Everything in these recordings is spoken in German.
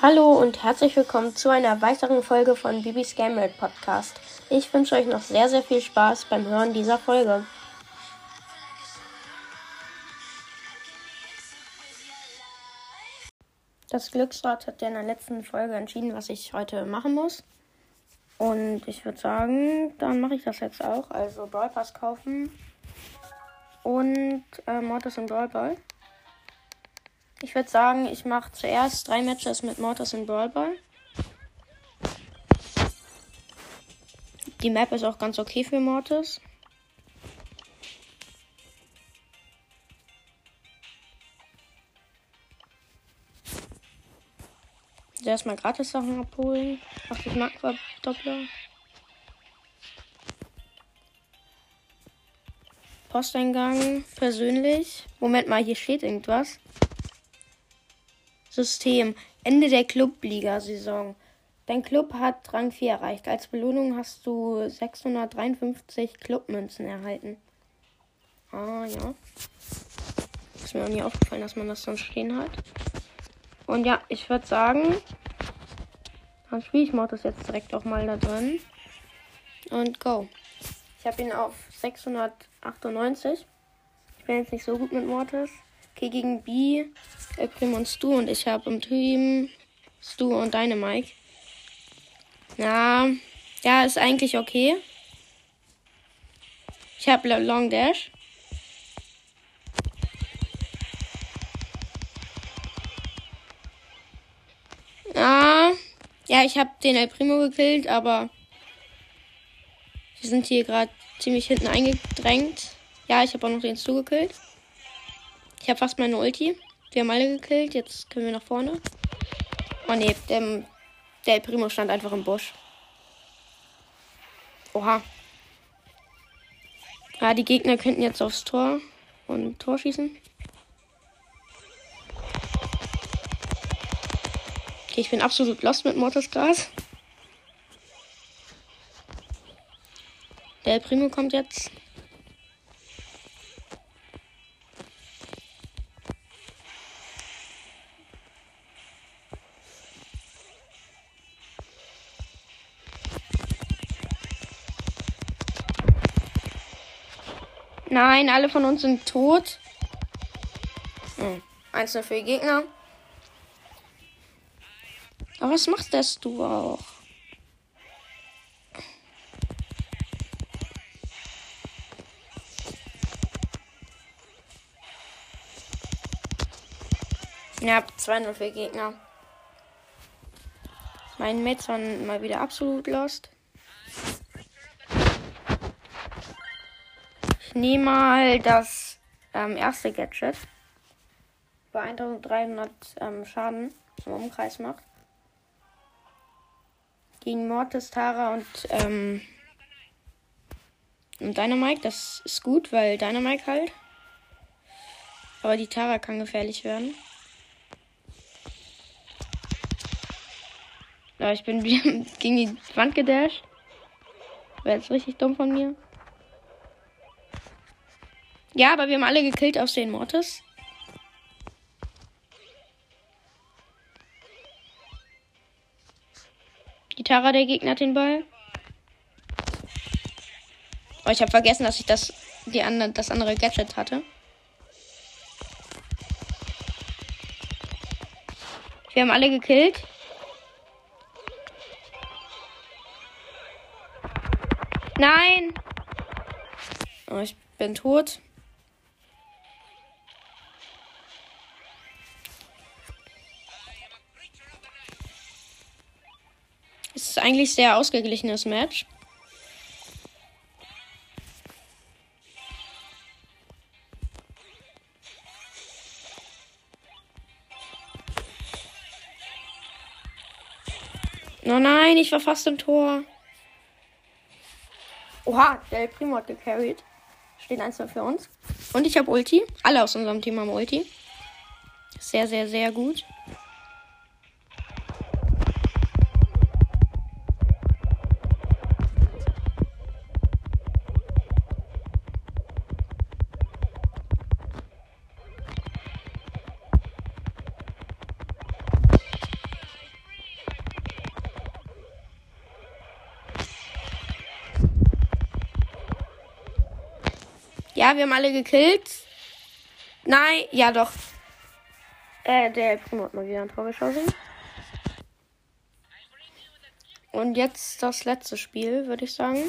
Hallo und herzlich willkommen zu einer weiteren Folge von Bibis Game World Podcast. Ich wünsche euch noch sehr, sehr viel Spaß beim Hören dieser Folge. Das Glücksrad hat ja in der letzten Folge entschieden, was ich heute machen muss. Und ich würde sagen, dann mache ich das jetzt auch. Also Brawl Pass kaufen und äh, Mortis und Brawl Ball. Ich würde sagen, ich mache zuerst drei Matches mit Mortis und Brawl Ball. Die Map ist auch ganz okay für Mortis. Erstmal gratis Sachen abholen. 80 Mark Doppler. Posteingang persönlich. Moment mal, hier steht irgendwas. System. Ende der Clubliga-Saison. Dein Club hat Rang 4 erreicht. Als Belohnung hast du 653 Clubmünzen erhalten. Ah, ja. Ist mir auch nie aufgefallen, dass man das sonst stehen hat. Und ja, ich würde sagen, dann spiele ich Mortis jetzt direkt auch mal da drin. Und go. Ich habe ihn auf 698. Ich bin jetzt nicht so gut mit Mortis. Okay, gegen B, äh, und Stu und ich habe im Team Stu und Dynamike. Ja, ja, ist eigentlich okay. Ich habe Long Dash. Ah, ja, ich habe den El Primo gekillt, aber wir sind hier gerade ziemlich hinten eingedrängt. Ja, ich habe auch noch den Stu gekillt. Ich habe fast meine Ulti. Wir haben alle gekillt. Jetzt können wir nach vorne. Oh ne, der, der Primo stand einfach im Busch. Oha. Ja, die Gegner könnten jetzt aufs Tor und Tor schießen. Okay, ich bin absolut lost mit Mortis Gas. Der Primo kommt jetzt. Nein, alle von uns sind tot. Hm. Einzelne für die Gegner. Aber was machst das du auch? Ja, 2-0 für Gegner. Mein Mates waren mal wieder absolut lost. Nehme mal das ähm, erste Gadget. Bei 1300 ähm, Schaden im Umkreis macht. Gegen Mortis, Tara und, ähm, und Dynamite. Das ist gut, weil Dynamite halt. Aber die Tara kann gefährlich werden. Ja, ich bin gegen die Wand gedasht. Wäre jetzt richtig dumm von mir. Ja, aber wir haben alle gekillt aus den Mortis. Die Tara, der Gegner, hat den Ball. Oh, ich habe vergessen, dass ich das, die andere, das andere Gadget hatte. Wir haben alle gekillt. Nein! Oh, ich bin tot. Ist eigentlich sehr ausgeglichenes Match. Oh nein, ich war fast im Tor. Oha, der Primo hat gecarried. Steht eins für uns. Und ich habe Ulti. Alle aus unserem Team haben Ulti. Sehr, sehr, sehr gut. Ja, wir haben alle gekillt. Nein, ja doch. Äh, der Primo hat mal wieder ein Tor geschossen. Und jetzt das letzte Spiel, würde ich sagen.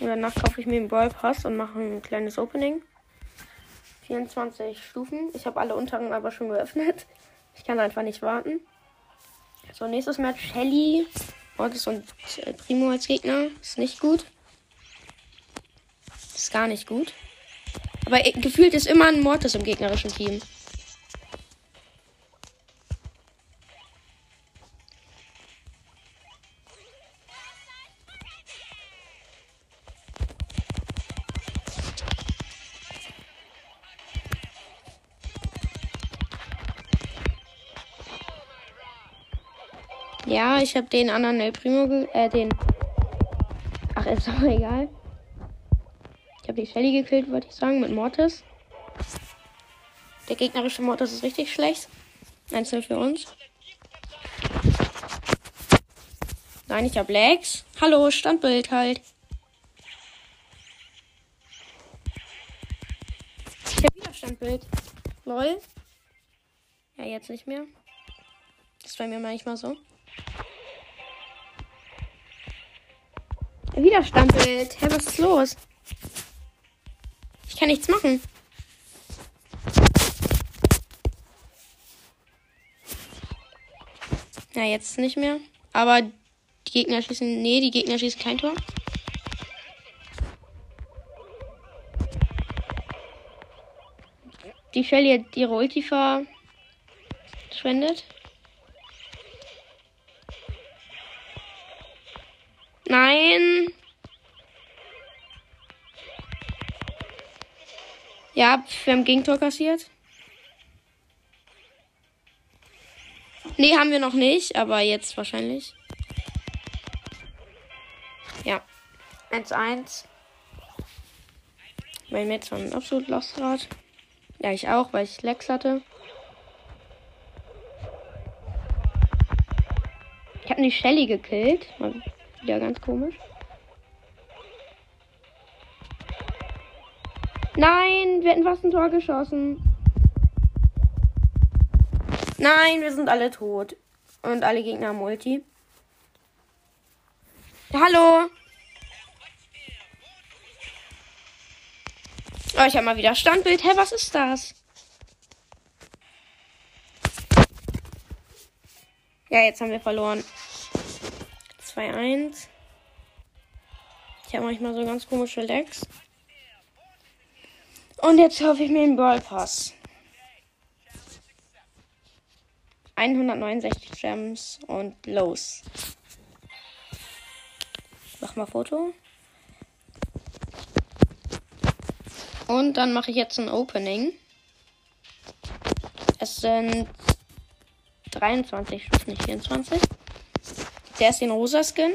Und danach kaufe ich mir den Brawl Pass und mache ein kleines Opening. 24 Stufen. Ich habe alle unteren aber schon geöffnet. Ich kann einfach nicht warten. So, nächstes Match Shelly. Mortis und Primo als Gegner. Ist nicht gut. Ist gar nicht gut. Aber gefühlt ist immer ein Mortis im gegnerischen Team. Ja, ich habe den anderen El Primo, äh, den. Ach, ist doch egal. Ich habe die Shelly gekillt, wollte ich sagen, mit Mortis. Der gegnerische Mortis ist richtig schlecht. Einzeln für uns. Nein, ich habe Lags. Hallo, Standbild halt. Ich habe wieder Standbild. Lol. Ja, jetzt nicht mehr. Das war mir manchmal so. Widerstandbild. Hä, was ist los? Kann nichts machen. Ja, jetzt nicht mehr. Aber die Gegner schießen. Nee, die Gegner schießen kein Tor. Die Shelly hat ihre Ulti verschwendet. Nein. Ja, wir haben Gegentor kassiert. Nee, haben wir noch nicht, aber jetzt wahrscheinlich. Ja. 1-1. Mein Metz war ein absolut lost grad. Ja, ich auch, weil ich Lex hatte. Ich habe die Shelly gekillt. Wieder ganz komisch. Nein, wir hätten fast ein Tor geschossen. Nein, wir sind alle tot. Und alle Gegner Multi. Hallo. Oh, ich habe mal wieder Standbild. Hä, was ist das? Ja, jetzt haben wir verloren. 2-1. Ich habe manchmal so ganz komische Lags. Und jetzt kaufe ich mir den Brawl Pass. 169 Gems und los. Mach mal Foto. Und dann mache ich jetzt ein Opening. Es sind 23 Stufen, nicht 24. Der ist den rosa Skin.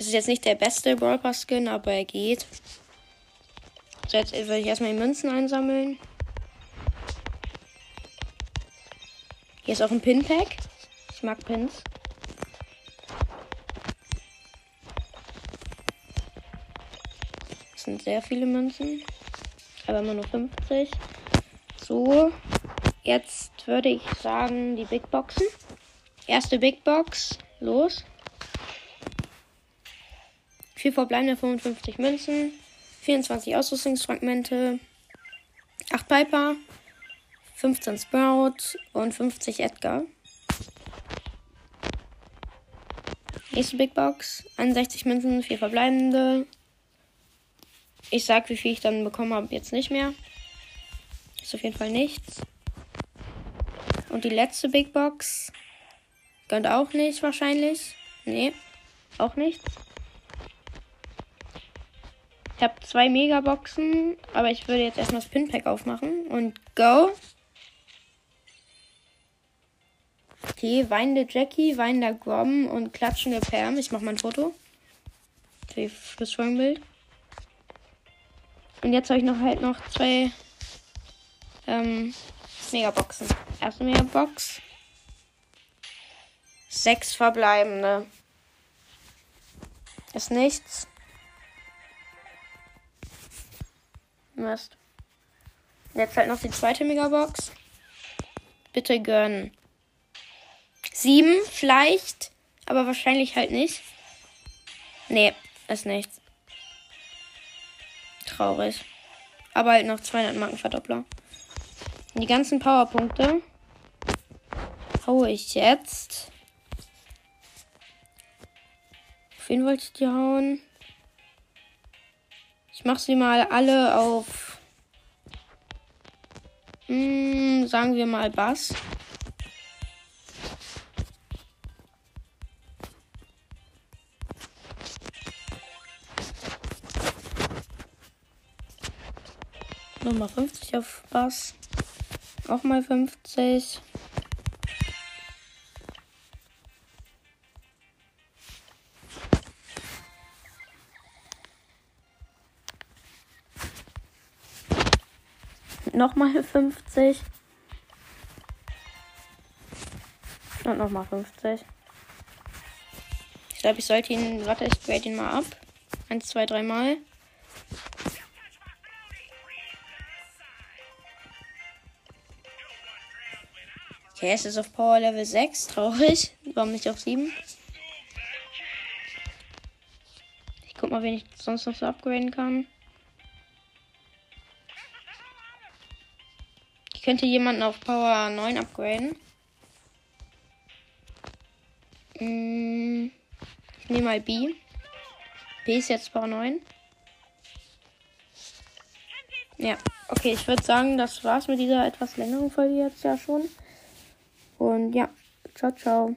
Es ist jetzt nicht der beste Brawl Pass Skin, aber er geht. So, jetzt würde ich erstmal die Münzen einsammeln. Hier ist auch ein Pin Pack. Ich mag Pins. Das sind sehr viele Münzen. Aber immer nur 50. So. Jetzt würde ich sagen, die Big Boxen. Erste Big Box. Los. Vier verbleibende 55 Münzen. 24 Ausrüstungsfragmente. 8 Piper. 15 Sprout und 50 Edgar. Nächste Big Box. 61 Münzen, 4 verbleibende. Ich sag, wie viel ich dann bekommen habe, jetzt nicht mehr. Ist auf jeden Fall nichts. Und die letzte Big Box. Gönnt auch nicht wahrscheinlich. Nee, auch nichts. Ich habe zwei Megaboxen, aber ich würde jetzt erstmal das Pinpack aufmachen. Und go. Okay, weinende Jackie, weinender Grom und klatschende Pam. Ich mache mal ein Foto. Okay, fürs Folgenbild. Und jetzt habe ich noch halt noch zwei ähm, Megaboxen. Erste Megabox. Sechs verbleibende. Ist nichts. Mist. Jetzt halt noch die zweite Megabox. Bitte gönnen. Sieben, vielleicht, aber wahrscheinlich halt nicht. Nee, ist nichts. Traurig. Aber halt noch 200 Markenverdoppler. Die ganzen Powerpunkte haue ich jetzt. Auf wen wollte ich die hauen? Ich mache sie mal alle auf. Hm, sagen wir mal Bass. Nochmal 50 auf Bass. Auch mal 50. Nochmal 50. Und nochmal 50. Ich glaube, ich sollte ihn. Warte, ich grade ihn mal ab. Eins, zwei, dreimal. Okay, es ist auf Power Level 6. Traurig. Warum nicht auf 7? Ich guck mal, wen ich sonst noch so upgraden kann. Könnte jemanden auf Power 9 upgraden. Hm, ich nehme mal B. B ist jetzt Power 9. Ja, okay, ich würde sagen, das war's mit dieser etwas längeren Folge jetzt ja schon. Und ja, ciao, ciao.